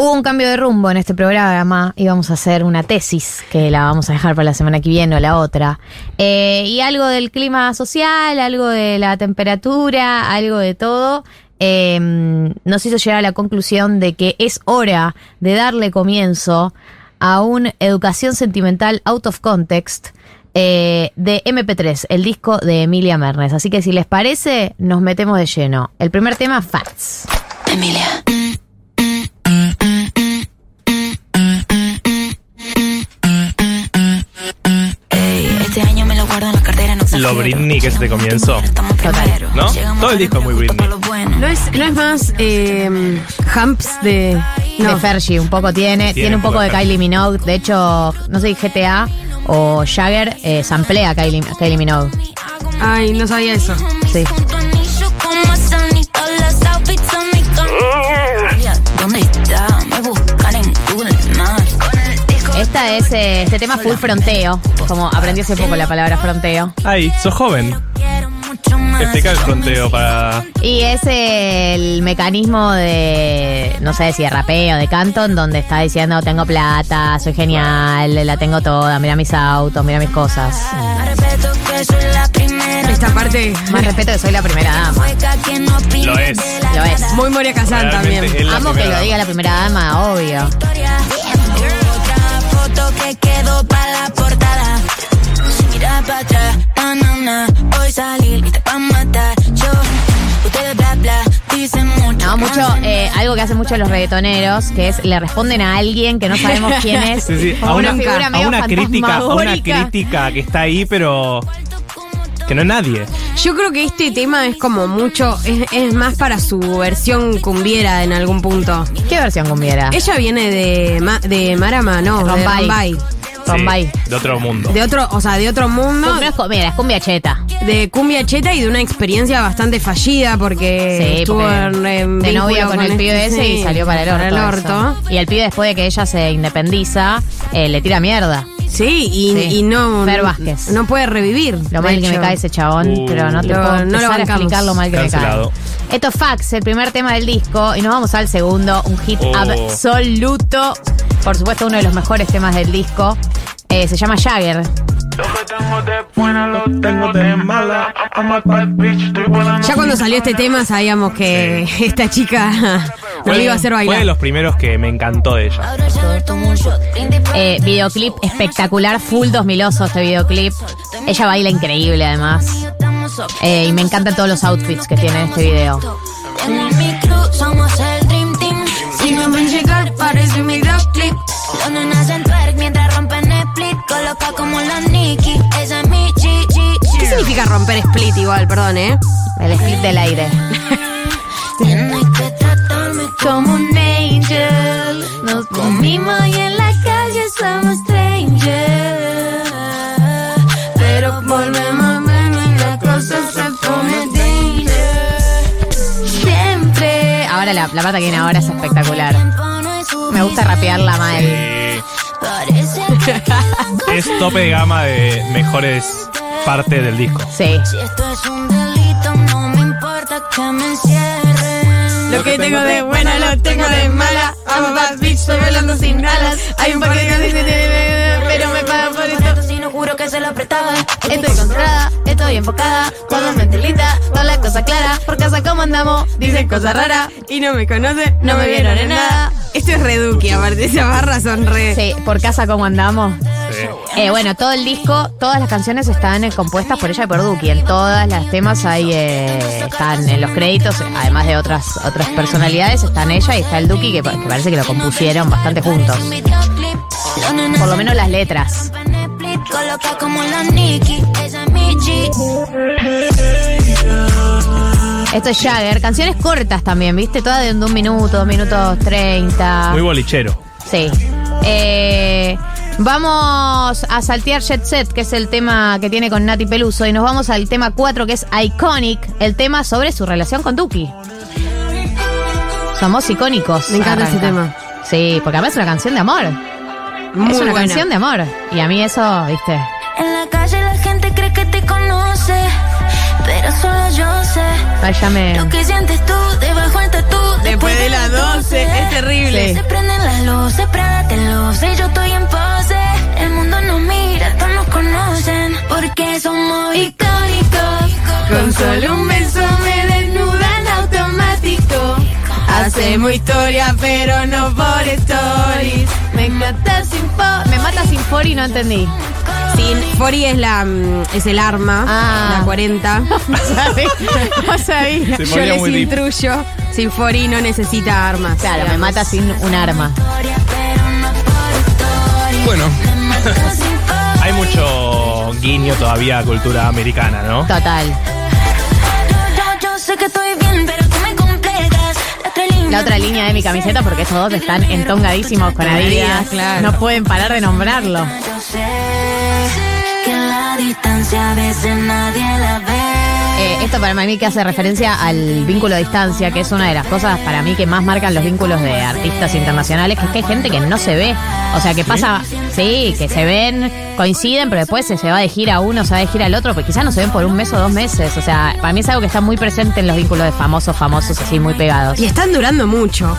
Hubo un cambio de rumbo en este programa. Íbamos a hacer una tesis que la vamos a dejar para la semana que viene o la otra. Eh, y algo del clima social, algo de la temperatura, algo de todo. eh, nos hizo llegar a la conclusión de que es hora de darle comienzo a una educación sentimental out of context eh, de MP3, el disco de Emilia Mernes. Así que si les parece, nos metemos de lleno. El primer tema, Facts. Emilia. Lo. Britney que es de comienzo. Estamos primero. ¿No? Todo el disco es muy Britney. No es, no es más eh, Humps de. No. De Fergie, un poco tiene. Tiene, un poco de Kylie Minogue. De hecho, no sé si GTA o Jagger eh, samplea a Kylie, Kylie Minogue. Ay, no sabía eso. Sí. Esta es eh, este tema full fronteo. Como aprendí hace poco la palabra fronteo. Ay, sos joven. Explica el fronteo para. Y es el mecanismo de, no sé si de rapeo, de canto, en donde está diciendo tengo plata, soy genial, la tengo toda, mira mis autos, mira mis cosas. Esta parte. Más respeto que soy la primera dama. Lo es. Lo es. Muy Moria Realmente también. Amo que lo diga la primera dama, obvio. Foto que quedó para la portada. Mira para atrás, na, na, na. Hoy salir y te va a matar. Yo, ustedes bla bla, dicen mucho. No, mucho, eh, algo que hacen mucho los reggaetoneros, que es le responden a alguien que no sabemos quién es. Sí, sí, a una, figura a medio una crítica, a una crítica que está ahí, pero que no es nadie. Yo creo que este tema es como mucho. Es, es más para su versión cumbiera en algún punto. ¿Qué versión cumbiera? Ella viene de, Ma- de Marama, no, de Rombay. Rombay. Bombay. Sí, de otro mundo. De otro, o sea, de otro mundo. No es cumbia, es cumbia cheta. de cumbia cheta y de una experiencia bastante fallida porque Sí, estuvo porque en, en de vínculo novio con, el este- pibe ese y salió para el orto. eso. Y el pibe después de que ella se independiza, eh, le tira mierda. Sí, y, Sí. y no. Fer Vázquez. No puede revivir. Lo de mal que me hecho. cae ese chabón, Uh. pero no te Lo- puedo no lo empezar a bancamos. explicar lo mal que Cancelado. me cae. Esto es Fax, el primer tema del disco, y nos vamos al segundo, un hit Oh. absoluto. Por supuesto, uno de los mejores temas del disco. Eh, se llama Jagger. Ya cuando salió este tema sabíamos que esta chica nos iba a hacer fue de bailar. los primeros que me encantó de ella. Eh, videoclip espectacular, full 2000 este videoclip. Ella baila increíble además. Eh, y me encantan todos los outfits que tiene este video. En mi crew somos el Dream Team. Si no ven llegar, parece un videoclip. Los nenas en twerk mientras rompen como la Nicki. Esa es mi G, G, ¿Qué significa romper split igual? Perdón, ¿eh? El split del aire. Tienes que tratarme como un angel. Nos comimos y en la calle somos strangers. Pero volvemos a vernos y la cosa se pone danger. Siempre. Ahora la, la parte que viene ahora es espectacular. Me gusta rapearla mal. Es tope de gama de mejores partes del disco. Sí. si esto es un delito, no me importa que me encierren. Lo que tengo de buena lo tengo de mala. I'm a bad bitch, estoy bailando sin alas. Hay un par de canciones de- pero me pagan por esto. No juro que se lo prestaba. Estoy concentrada, estoy enfocada, cuando me lista, toda la cosa clara, por casa como andamos, dicen cosas raras. Y no me conoce, no me vieron en nada. Esto es reduque, aparte, esas barras son re. Sí, por casa como andamos. Sí. Eh, bueno, todo el disco, todas las canciones están eh, compuestas por ella y por Duki. En todas las temas ahí eh, están en los créditos, además de otras otras personalidades, están ella y está el Duki, que, que parece que lo compusieron bastante juntos. Por lo menos las letras. Coloca como la Nicki. Esa es mi G. Esto es Jagger, canciones cortas también, ¿viste? Todas de un minuto, dos minutos treinta. Muy bolichero. Sí. Eh, vamos a saltear Jet Set, que es el tema que tiene con Nati Peluso, y nos vamos al tema 4, que es Iconic, el tema sobre su relación con Duki. Somos icónicos. Me encanta ese tema. Sí, porque además es una canción de amor. Muy es una buena. canción de amor. Y a mí eso, viste. En la calle la gente cree que te conoce. Pero solo yo sé. Ay, ya me. Lo que sientes tú debajo del tatú. Después de las 12, es terrible. Sí. Se prenden Prada, te lo sé, yo estoy en pose. El mundo nos mira, todos nos conocen, porque somos icónicos. Con solo un beso me desnudan automático. Hacemos historia, pero no por stories. Me encanta sin po- Me mata sin fori, no entendí. Sí, Fori es la mm, es el arma, Ah. la 40. No sabía. No sabía. Se Yo ponía les muy deep. intruyo. Sin Fori no necesita armas. Claro, me mata sin un arma. Bueno, hay mucho guiño todavía a cultura americana, ¿no? Total. La otra línea, de mi camiseta, porque esos dos están entongadísimos con Adidas. claro. No pueden parar de nombrarlo. Yo sé que en la distancia a veces nadie la ve. Eh, esto para mí que hace referencia al vínculo a distancia, que es una de las cosas para mí que más marcan los vínculos de artistas internacionales, que es que hay gente que no se ve. O sea, que pasa, sí, que se ven, coinciden, pero después se, se va de gira uno, se va de gira el otro, pues quizás no se ven por un mes o dos meses. O sea, para mí es algo que está muy presente en los vínculos de famosos, famosos, así muy pegados. Y están durando mucho.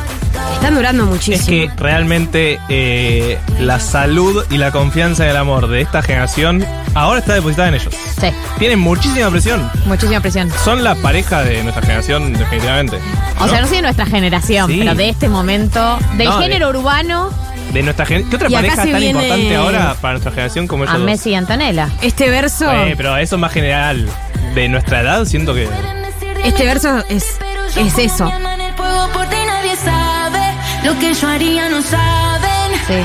Están durando Es muchísimo. que realmente eh, la salud y la confianza en el amor de esta generación ahora está depositada en ellos. Sí, Tienen muchísima presión. muchísima presión. Son la pareja de nuestra generación, definitivamente. O sea, no sé de nuestra generación, Sí. pero de este momento, del No, de- género urbano, De nuestra ¿Qué otra Y pareja tan importante ahora para nuestra generación como ellos a dos? Messi y Antonella. Este verso, Eh, pero eso más general. De nuestra edad, siento que. este verso es, es eso. Lo que yo haría no saben. Sí.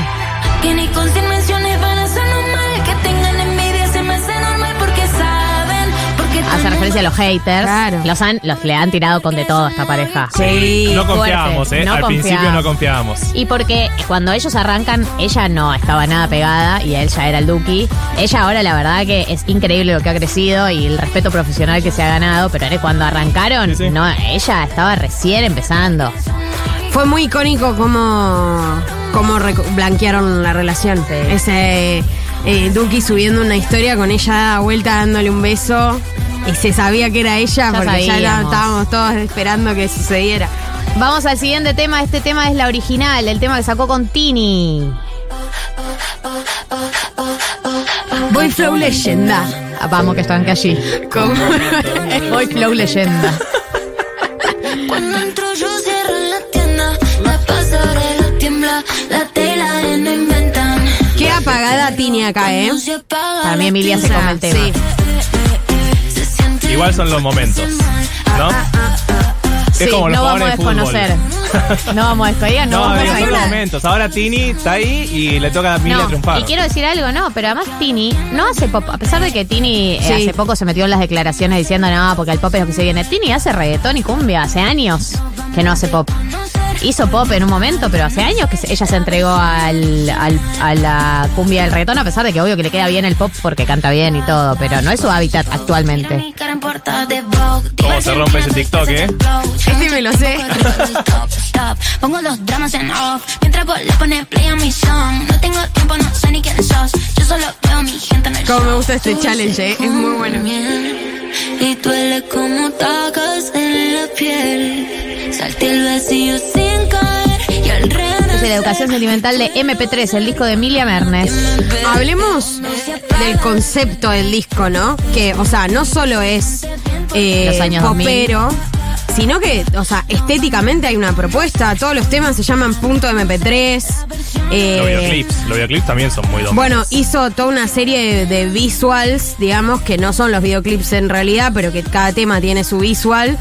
Que ni con menciones van Hace referencia a los haters. Claro. Los, han, los le han tirado con de todo a esta pareja. Sí. no confiábamos, ¿eh? No Al principio no confiábamos. Y porque cuando ellos arrancan, ella no estaba nada pegada y él ya era el Duki. Ella ahora la verdad que es increíble lo que ha crecido y el respeto profesional que se ha ganado, pero cuando arrancaron, Sí, sí. no, ella estaba recién empezando. Fue muy icónico cómo, cómo blanquearon la relación. Sí. Ese eh, Duki subiendo una historia con ella a vuelta dándole un beso. Y se sabía que era ella Ya porque ya sabíamos. estábamos todos esperando que sucediera. Vamos al siguiente tema, este tema es la original, el tema que sacó con Tini. Boy Flow Leyenda. Ah, Vamos que están que allí. Hoy Flow Leyenda. Cuando entro yo cierro la tienda. La pasarela tiembla. La tela de no inventan. Qué apagada Tini acá, ¿eh? La Emilia se come el tema. Sí. Igual son los momentos. ¿No? Es Sí, como los no vamos a desconocer. No vamos a desconocer, no, No, vamos a son los momentos. Ahora Tini está ahí y le toca a Emilia No, triunfar. y quiero decir algo, no, pero además Tini no hace pop. A pesar de que Tini eh, hace poco se metió en las declaraciones diciendo no, porque el pop es lo que se viene. Tini hace reggaetón y cumbia, hace años que no hace pop. Hizo pop en un momento, pero hace años que se- ella se entregó al, al- a la cumbia del reggaetón, a pesar de que obvio que le queda bien el pop porque canta bien y todo, pero no es su hábitat actualmente. ¿Cómo se rompe ese TikTok, eh? Este me lo sé. Pongo los dramas en off. Mientras vos le pones play a mi song. No tengo tiempo, no sé ni quién sos. Yo solo veo mi gente en el Cómo me gusta este challenge, ¿eh? Es muy bueno. Y duele como tacas en la piel. Salté el vacío sin caer. Y al Es la educación sentimental de MP3, el disco de Emilia Mernes. Hablemos del concepto del disco, ¿no? Que, o sea, no solo es eh, Los años popero, sino que, o sea, estéticamente hay una propuesta. Todos los temas se llaman punto MP3. eh, Los videoclips. Los videoclips también son muy dominantes. Bueno, hizo toda una serie de, de visuals, digamos, que no son los videoclips en realidad, pero que cada tema tiene su visual,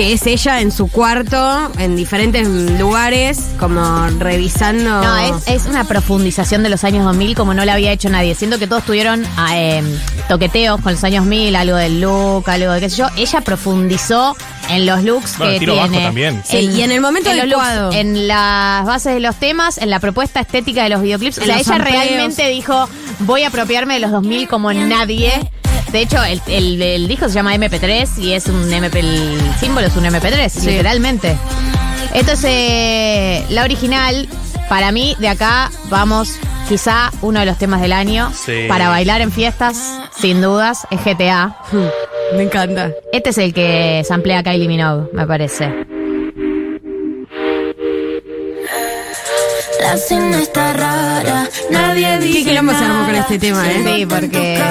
que es ella en su cuarto, en diferentes lugares, como revisando. No, es, es una profundización de los años 2000 como no la había hecho nadie. Siento que todos tuvieron ah, eh, toqueteos con los años 2000, algo del look, algo de qué sé yo. Ella profundizó en los looks Bueno, que tiro bajo tiene. también. Sí, y en el momento en looks, las bases de los temas, en la propuesta estética de los videoclips. En o sea, los ella sampleos. realmente dijo, voy a apropiarme de los 2000 como nadie. De hecho, el, el- el disco se llama MP3 y es un MP, el símbolo es un MP3, literalmente. Esto es eh, la original. Para mí, de acá vamos, quizá uno de los temas del año. Sí. Para bailar en fiestas, sin dudas, es GTA. Me encanta. Este es el que samplea Kylie Minogue, me parece. La cena está rara, nadie dice Qué quilombo se armó con este tema, ¿eh? Sí, porque.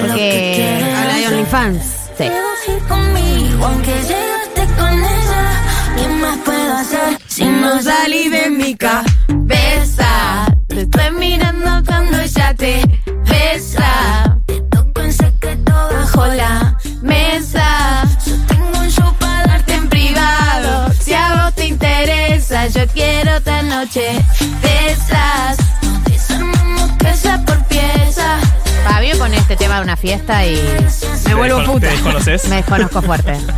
Porque. Habla de OnlyFans. Sí. Conmigo, aunque llegaste con ella. ¿Qué más puedo hacer si no salí de mi cabeza? Te estoy mirando cuando ella te besa. Te toco en secreto bajo la Mesa. Yo tengo un show para darte en privado. Si a vos te interesa, yo quiero otra noche Nos desarmamos pieza por pieza. Me pone este tema de una fiesta y Me vuelvo ¿Te descono- puta. ¿Te desconoces? me desconozco fuerte.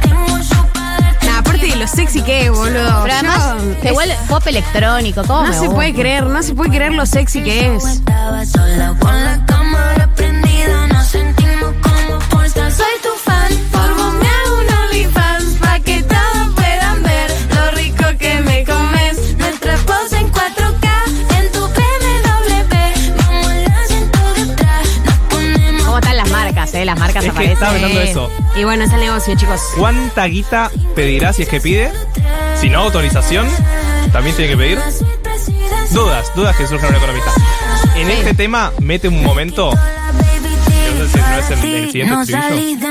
Nah, aparte de lo sexy que es, boludo. Pero además, Yo- te es- pop electrónico, ¿cómo No me se gusta? puede creer, no se puede creer lo sexy que es. Y bueno, es el negocio, chicos. ¿Cuánta guita pedirá si es que pide? Si no, autorización, también tiene que pedir. Dudas, dudas que surgen a un economista. En este tema, mete un momento. no sé si no es el- el siguiente estribillo.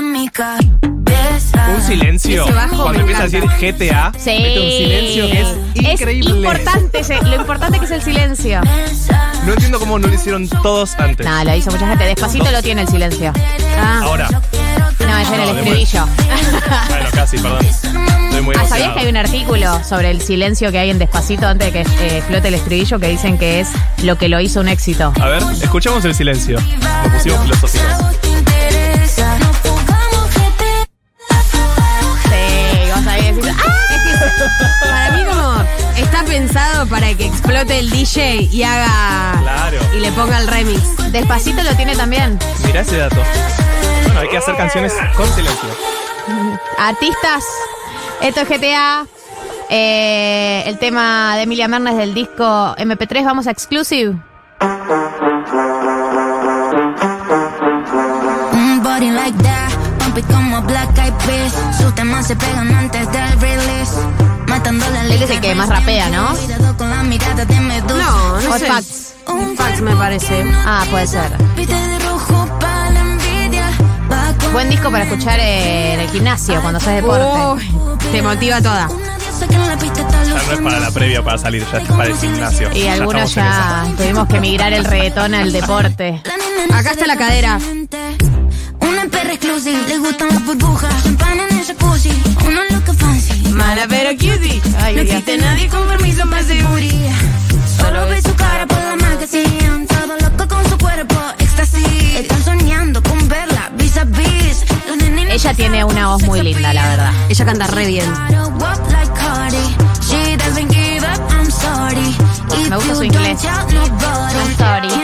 Un silencio. Bajo Cuando empieza a decir. GTA, Sí. mete un silencio que es increíble. importante, ese- lo importante que es el silencio. No entiendo cómo no lo hicieron todos antes. No, lo hizo mucha gente. Despacito lo tiene el silencio. Ah, Ahora. No, es en el estribillo. Bueno, casi, perdón. Estoy muy Ah, ¿sabías que hay un artículo sobre el silencio que hay en Despacito antes de que eh, explote el estribillo que dicen que es lo que lo hizo un éxito? A ver, escuchamos el silencio. Nos pusimos filosóficos. Pensado para que explote el DJ y haga... Claro. Y le ponga el remix. Despacito lo tiene también. Mirá ese dato. Bueno, hay que hacer canciones con silencio. Artistas, esto es GTA. Eh, el tema de Emilia Mernes del disco MP3, vamos a Exclusive. Pumpy como Black Eyed Peas. Sus temas se pegan antes del release. Matando la Él es el que más rapea, ¿no? No, no sé. Fax. Un Fax me parece. Ah, puede ser. Buen disco para escuchar en el gimnasio cuando haces deporte. Uy, te motiva toda. Ya no es para la previa para salir, ya es para el gimnasio. Y Ya algunos ya esa. tuvimos que migrar el reggaetón al deporte. Acá está la cadera. Perra exclusiva, le gustan las burbujas. Champán en el jacuzzi, uno loca fancy. Mala pero cutie. Ay, no existe nadie con permiso para seguridad. Solo ve su cara por la magazine. Todo loco con su cuerpo, éxtasis. Están soñando con verla vis a vis. Ella tiene una voz muy linda, la verdad. Ella canta re bien. Me gusta su inglés. I'm sorry.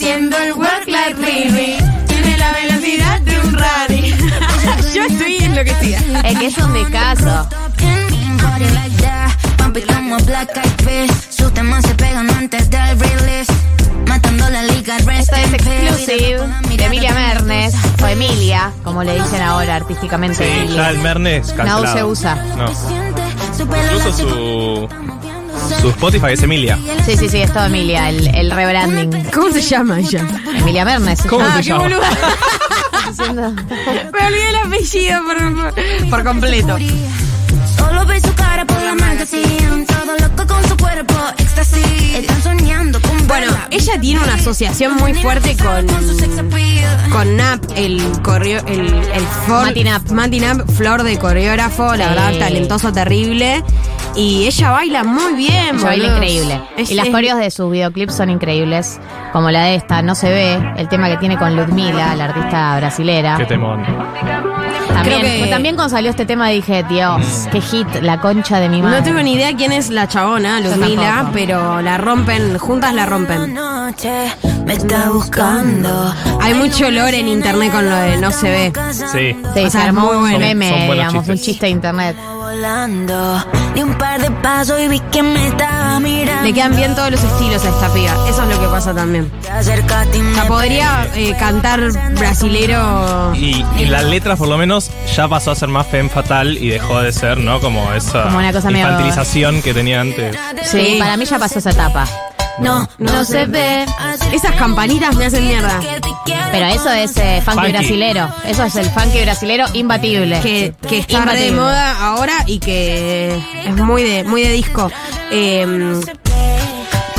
Haciendo el work like Riri. Tiene la velocidad de un rally. Yo estoy enloquecida. Es que es un descaso. In body like that. Pump it como Black Eyed Peas. Sus temas se pegan antes del release. Matando la liga, rest Esto es. Exclusive de Emilia Mernes, o Emilia, como le dicen ahora artísticamente. Sí, ya el Mernes cancelado. No se usa. No. Incluso su. Su Spotify es Emilia. Sí, sí, sí, es todo Emilia, el, el rebranding. ¿Cómo se llama ella? Emilia Mernes. ¿Cómo Ah, se qué llama? Me olvidé el apellido por, por completo. Solo ve su cara por la magazine. Todo loco con su cuerpo, éxtasis. Están soñando con Bueno, verla. ella tiene una asociación muy fuerte con, con Nap, el coreo, el, el for- Mati Nap. Mati Nap, flor de coreógrafo, la Sí. verdad, talentoso, terrible. Y ella baila muy bien, Ella baila boludo. increíble. Es- y las es- coreos de sus videoclips son increíbles. Como la de esta, No se ve. El tema que tiene con Ludmila, la artista brasilera. Qué temón. También, Creo que- también cuando salió este tema dije, Dios, qué hit, la concha de mi madre. No tengo ni idea quién es la chabona, Ludmila, pero la rompen, juntas la rompen. Noche me está buscando. Hay mucho olor en internet con lo de no se ve. Sí. Sí, O se sea, armó muy un bueno. meme, digamos, un chiste de internet. Volando, di un par de pasos y vi que me estaba mirando. Le quedan bien todos los estilos a esta piba. Eso es lo que pasa también. O sea, podría eh, cantar brasilero. Y, y las letras, por lo menos, ya pasó a ser más femme fatal y dejó de ser, ¿no? Como esa Como una cosa medio- infantilización que tenía antes. Sí, para mí ya pasó esa etapa. No, no se ve. Esas campanitas me hacen mierda. Pero eso es eh, funky, Funky. brasilero. Eso es el funky brasilero imbatible. Que, que está re de Imbatible. moda ahora y que es muy de, muy de disco. Eh,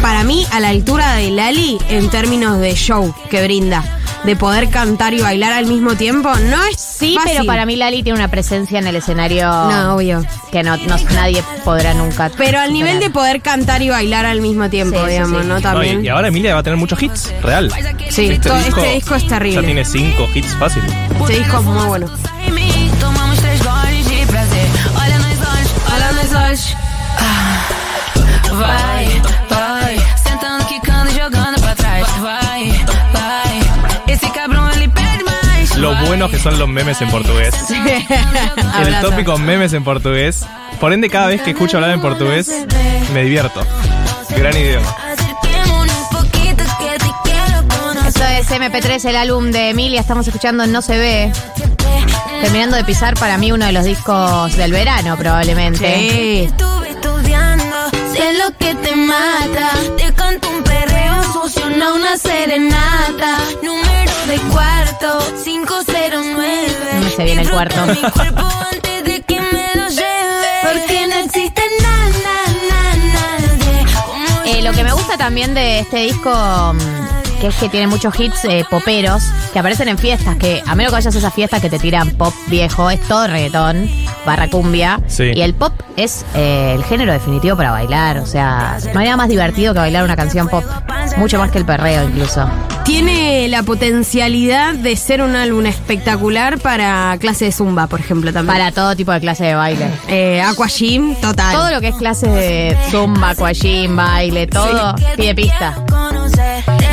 para mí, a la altura de Lali, en términos de show que brinda, de poder cantar y bailar al mismo tiempo, no es Sí, fácil. pero para mí Lali tiene una presencia en el escenario No, obvio. que no, no- nadie podrá nunca. Pero al nivel de poder cantar y bailar al mismo tiempo, Sí, digamos, sí. ¿no? No, y, También. y ahora Emilia va a tener muchos hits, real. Sí, todo- este disco es terrible. Ya tiene cinco hits fácil. Este disco es muy bueno. Lo buenos que son los memes en portugués. El tópico memes en portugués. Por ende, cada vez que escucho hablar en portugués, me divierto. Gran idioma. Esto es MP3, el álbum de Emilia. Estamos escuchando No se ve. Terminando de pisar para mí uno de los discos del verano, probablemente. Sí. Estuve estudiando, sé lo que te mata. Te canto un perreo sucio, no una serenata. Número de cuarto, 509. No sé bien el cuarto. Mi cuerpo antes de que me lo lleve. Porque no existe nada, nada, nadie. como Eh, lo que me gusta también de este disco, mm, que es que tiene muchos hits eh, poperos que aparecen en fiestas, que a menos que vayas a esas fiestas que te tiran pop viejo, es todo reggaetón, barra cumbia. Sí. Y el pop es eh, el género definitivo para bailar, o sea, no hay nada más divertido que bailar una canción pop. Mucho más que el perreo incluso. Tiene la potencialidad de ser un álbum espectacular para clase de zumba, por ejemplo, también. Para todo tipo de clase de baile. eh, Aqua Gym, total. Todo lo que es clase de zumba, aquagym, baile, todo pide pista.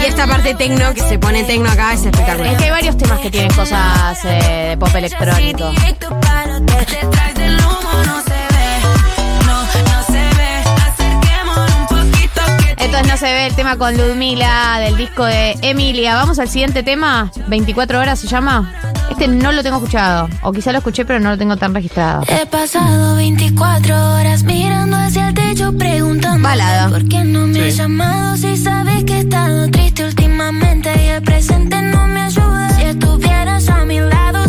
Y esta parte tecno, que se pone tecno acá, es Es espectacular. que hay varios temas que tienen cosas eh, de pop electrónico. Entonces no se ve el tema con Ludmila del disco de Emilia. Vamos al siguiente tema. 24 horas se llama. Este no lo tengo escuchado. O quizá lo escuché, pero no lo tengo tan registrado. He pasado 24 horas mirando hacia el techo preguntando Balada. ¿Por qué no me has Sí. llamado si sabes que he estado triste últimamente y el presente no me ayuda? Si estuvieras a mi lado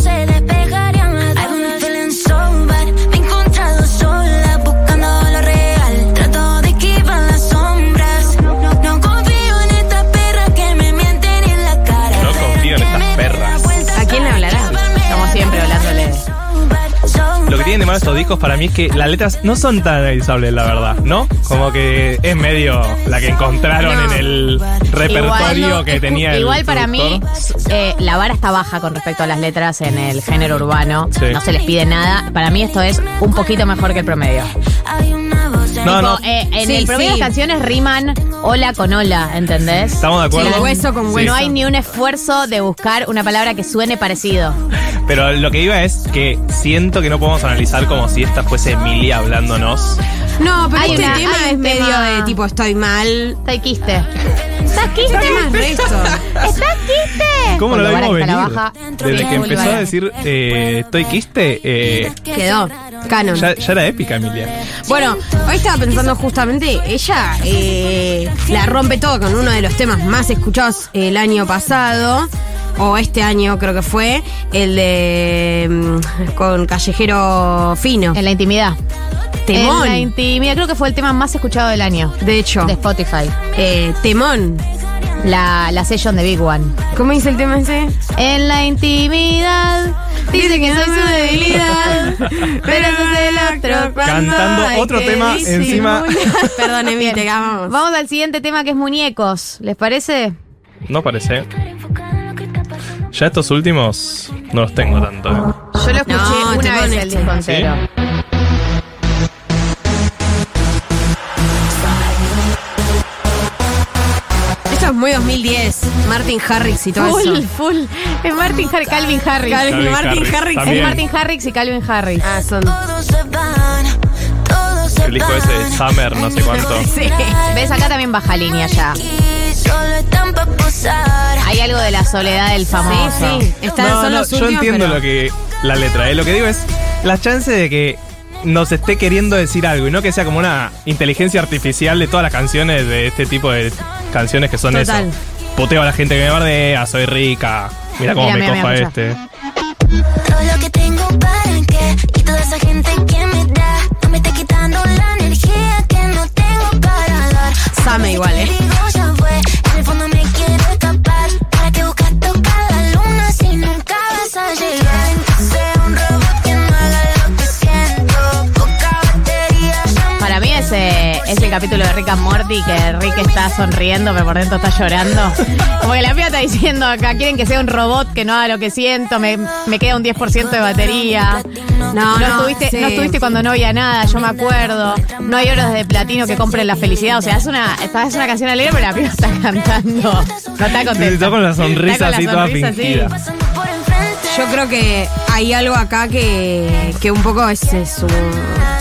estos discos para mí es que las letras no son tan analizables, la verdad, ¿no? Como que es medio la que encontraron No. en el repertorio Igual, que tenía el igual para mí eh, la vara está baja con respecto a las letras en el género urbano. Sí. No se les pide nada. Para mí esto es un poquito mejor que el promedio. No, Tipo, no, eh, en Sí, el promedio sí. las canciones riman hola con hola, ¿entendés? estamos de acuerdo. Sí, hueso con hueso. No hay ni un esfuerzo de buscar una palabra que suene parecido. Pero lo que iba es que siento que no podemos analizar como si esta fuese Emilia hablándonos. No, pero Hay este una- tema es medio tema- de tipo estoy mal. Está quiste. ¿Estás quiste? ¿Estás quiste? ¿Cómo lo vimos venir? la baja. Desde que empezó a decir eh, estoy quiste, eh, Quedó. Canon. ya, ya era épica Emilia. Bueno, hoy estaba pensando justamente, ella eh, la rompe todo con uno de los temas más escuchados el año pasado, o este año creo que fue, el de mm, con Callejero Fino. En la intimidad. Temón. En la intimidad. Creo que fue el tema más escuchado del año. De hecho, De Spotify. eh, Temón. La, la session de Big One. ¿Cómo dice el tema ese? En la intimidad. Dice que soy su debilidad. Pero eso es el otro. Cantando otro tema encima. Perdón, Emi, te amamos. Vamos al siguiente tema que es muñecos. ¿Les parece? No parece. Ya estos últimos no los tengo tanto. ¿eh? Yo lo escuché No, una vez el este. disco entero. Esto es muy 2010. Martin Harrix y todo Full, eso. full. Es Martin Harrix, Calvin Harris. Calvin Calvin Martin Harris, también. Es Martin Harrix y Calvin Harris. Ah, son. El disco ese de Summer, no sé cuánto. Sí. ¿Ves? Acá también baja línea ya. La soledad del famoso. Sí, sí. Están, No, son no, los yo últimos, entiendo pero- lo que la letra, ¿eh? lo que digo es la chance de que nos esté queriendo decir algo y no que sea como una inteligencia artificial de todas las canciones de este tipo de canciones que son Total. eso. Puteo a la gente que me bardea, soy rica, mira cómo Mira, me mira, copa mira, este. Todo lo que tengo para qué y toda esa gente que me da no me está quitando la energía que no tengo para dar. Same igual, ¿eh? Es el capítulo de Rick and Morty que Rick está sonriendo, pero por dentro está llorando. Como que la piba está diciendo acá, quieren que sea un robot que no haga lo que siento, me, me queda un 10% de batería. No, No, no, estuviste, sí. no estuviste cuando no había nada, yo me acuerdo. No hay horas de platino que compren la felicidad. O sea, es una, es una canción alegre, pero la piba está cantando. No está contenta. Sí, está con la sonrisa Está con la así toda sonrisa así. fingida. Yo creo que hay algo acá que, que un poco es, es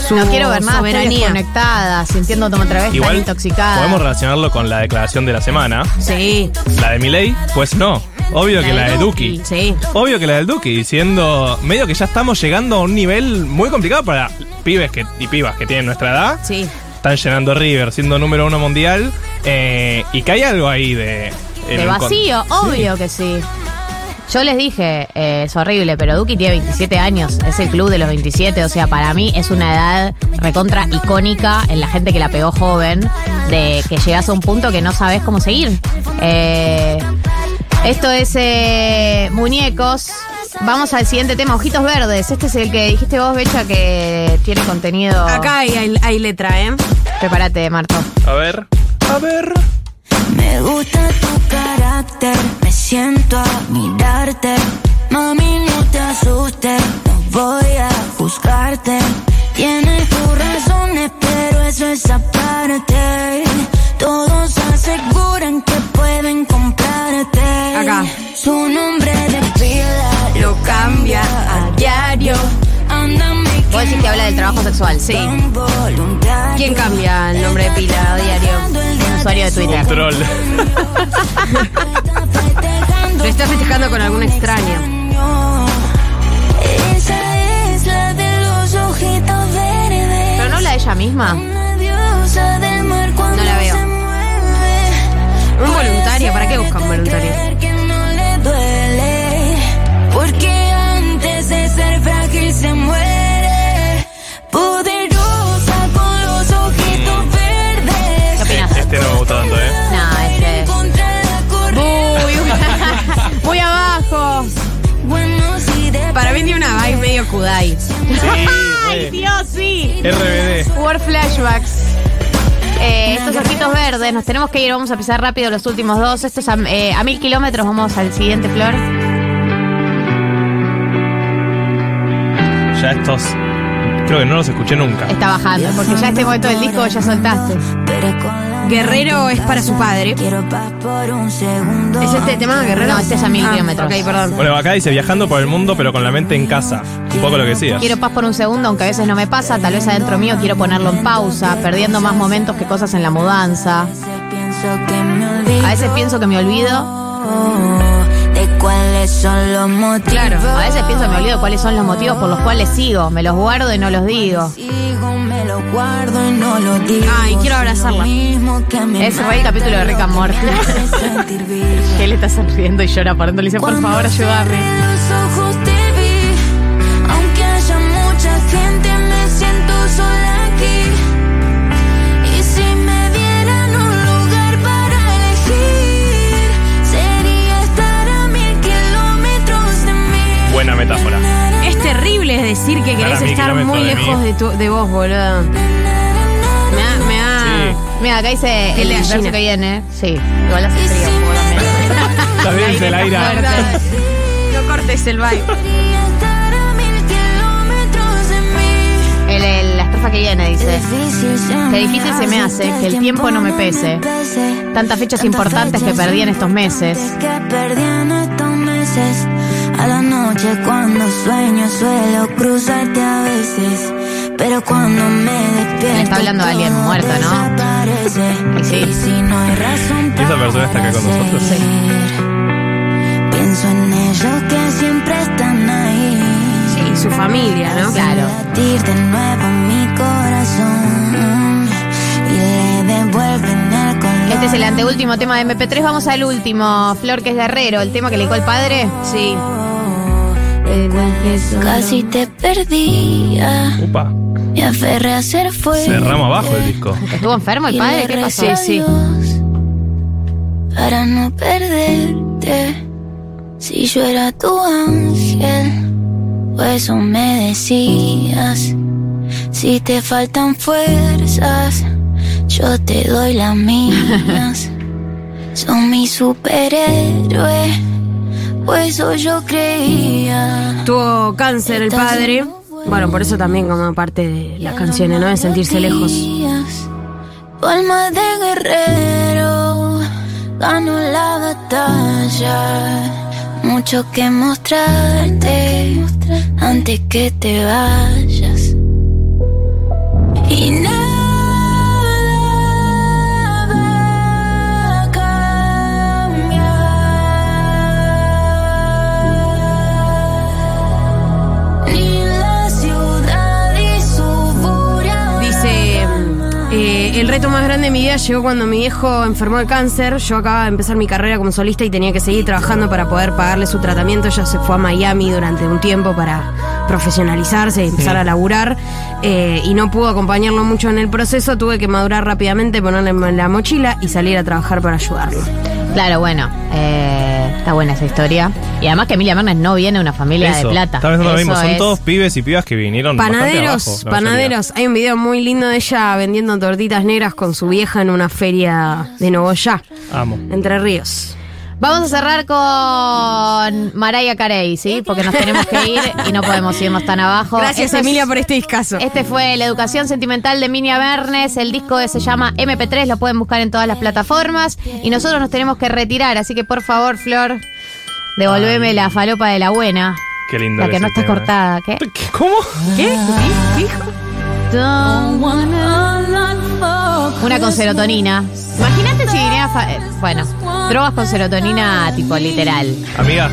su, No quiero ver más, soberanía. desconectada, sintiéndome otra vez tan Igual intoxicada. podemos relacionarlo con la declaración de la semana. Sí, La de Milei, pues no. Obvio que La la de Duki. sí. Obvio que la del Duki, diciendo medio que ya estamos llegando a un nivel muy complicado para pibes que, y pibas que tienen nuestra edad. Sí. Están llenando River, siendo número uno mundial. eh, y que hay algo ahí de. De vacío, obvio que sí. Yo les dije, eh, es horrible, pero Duki tiene 27 años, es el club de los 27, o sea, para mí es una edad recontra icónica en la gente que la pegó joven, de que llegas a un punto que no sabes cómo seguir. Eh, esto es eh, muñecos. Vamos al siguiente tema, ojitos verdes. Este es el que dijiste vos, Becha, que tiene contenido. Acá hay, hay, hay letra, ¿eh? Prepárate, Marto. A ver. A ver. Me gusta tu me siento a mirarte. Mami, no te asustes, no voy a juzgarte. Tienes tus razones, pero eso es aparte. Todos aseguran que pueden comprarte. Acá. Su nombre de pila Lo cambia a diario. Vos decís que habla del trabajo sexual. Sí. ¿Quién cambia el nombre de pila a diario? Un usuario de Twitter. Un troll. Lo está festejando con algún extraño. Esa es la de los ojitos verdes. Pero no de ella misma. Verdes, nos tenemos que ir, vamos a pisar rápido los últimos dos. Estos a, eh, a mil kilómetros, vamos al siguiente, Flor. Ya estos. Creo que no los escuché nunca. Está bajando, porque ya este momento del disco ya soltaste. Guerrero es para su padre. Quiero paz por un segundo. ¿Es este tema, Guerrero? No, este es a mil Ah, kilómetros. Ok, perdón. Bueno, acá dice viajando por el mundo, pero con la mente en casa. Un poco lo que decías. Quiero paz por un segundo, aunque a veces no me pasa. Tal vez adentro mío quiero ponerlo en pausa, perdiendo más momentos que cosas en la mudanza. Pienso que me olvido. A veces pienso que me olvido. De cuáles son los motivos. Claro, a veces pienso me olvido cuáles son los motivos por los cuales sigo. Me los guardo y no los digo. Sigo, me lo guardo y no lo digo. Ay, quiero abrazarla. Lo mismo que me Es re el capítulo de Rick and Morty. Que él está sonriendo y llora por dentro. Le dice, por favor, ayúdame. Buena metáfora. Es terrible decir que querés mí, estar muy de lejos de, tu- de vos, boludo. Me da, me da- Sí. Mira, acá dice el de verso que viene. Sí, igual hace frío. también. También se la ira. No cortes el mí. El- el- la estrofa que viene dice. Qué difícil se me hace que el tiempo no me pese. Tantas fechas importantes que perdí en estos meses. Que perdí en estos meses. A la noche cuando sueño suelo cruzarte a veces. Pero cuando me despierto. Le está hablando a alguien muerto, ¿no? desaparece. Y sí. Y si no hay razón Y esa persona está acá con para nosotros. seguir, Pienso en ellos que siempre están ahí. Sí, su familia, ¿no? Claro. Latir de nuevo mi corazón. Y le devuelven el color. Este es el anteúltimo tema de MP3. Vamos al último, Flor, que es Guerrero, el tema que le dedicó el padre. Sí. Casi te perdía. Upa. Me aferré a ser fuerte. Cerramos abajo el disco. ¿Estuvo enfermo el Y padre? ¿Qué pasó? Sí, sí. Para no perderte. Si yo era tu ángel, pues eso me decías. Si te faltan fuerzas, yo te doy las mías. Son mi superhéroe, pues eso yo creía. Tuvo cáncer el padre. Bueno, por eso también como parte de las canciones, ¿no? De sentirse lejos. Tu alma de guerrero ganó la batalla. Mucho que mostrarte antes que te vayas. Y nada reto más grande de mi vida llegó cuando mi viejo enfermó de cáncer. Yo acababa de empezar mi carrera como solista y tenía que seguir trabajando para poder pagarle su tratamiento. Ella se fue a Miami durante un tiempo para profesionalizarse y empezar a laburar. eh, y no pudo acompañarlo mucho en el proceso. Tuve que madurar rápidamente, ponerle en la mochila y salir a trabajar para ayudarlo. Claro, bueno, eh, está buena esa historia. Y además que Emilia Mernes no viene de una familia Eso. de plata. Estaba pensando lo mismo. Son es- todos pibes y pibas que vinieron. bastante Panaderos, abajo, panaderos. Hay un video muy lindo de ella vendiendo tortitas negras con su vieja en una feria de Nogoyá. Amo. Entre Ríos. Vamos a cerrar con Mariah Carey, ¿sí? Porque nos tenemos que ir y no podemos irnos tan abajo. Gracias, Esto es- Emilia, por este discazo. Este fue La Educación Sentimental de Emilia Bernes. El disco se llama MP3, lo pueden buscar en todas las plataformas. Y nosotros nos tenemos que retirar, así que por favor, Flor, devolveme Ay. la falopa de la buena. Qué lindo. La que no está tema, cortada. ¿Qué? ¿eh? ¿Qué? ¿Cómo? ¿Qué? ¿Sí? ¿Dijo? Una con serotonina. Imagínate si viniera. fa- eh, bueno, drogas con serotonina, tipo literal. Amiga,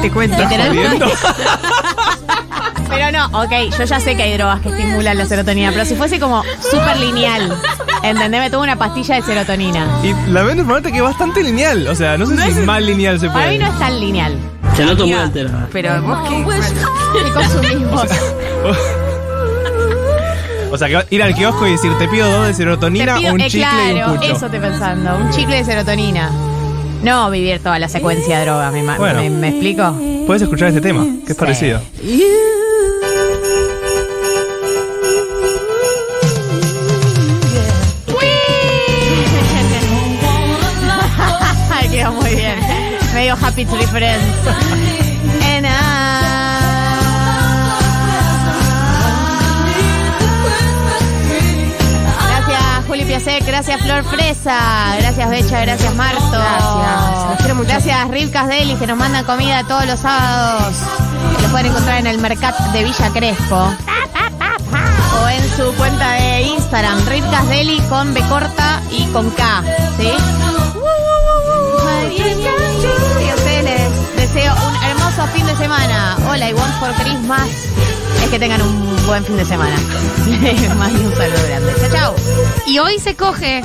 Te cuento. ¿estás jodiendo? Pero no, ok, yo ya sé que hay drogas que estimulan la serotonina, pero si fuese como súper lineal, ¿entendés? Me tomo una pastilla de serotonina. Y la vendo informarte que es bastante lineal. O sea, no sé si más lineal se puede. Para mí no es tan lineal. Te noto muy alterada. Pero vos qué. ¿Qué consumimos? O sea, que ir al kiosco y decir, te pido dos de serotonina, pido- un eh, chicle y un claro, pucho. eso estoy pensando. Un chicle de serotonina. No vivir toda la secuencia de drogas, ¿me, ma- Bueno. me- me explico? Puedes escuchar este tema, que es parecido. Gracias, Flor Fresa. Gracias, Becha. Gracias, Marto. Gracias. Los quiero mucho. Gracias, Rivcas Deli, que nos mandan comida todos los sábados. Lo pueden encontrar en el Mercat de Villa Crespo. O en su cuenta de Instagram, Rivcas Deli con B corta y con K. ¿Sí? Y a ustedes les deseo un hermoso fin de semana. Hola, y one for Christmas. Es que tengan un buen fin de semana. Les mando un saludo grande. Chao, chao. Y hoy se coge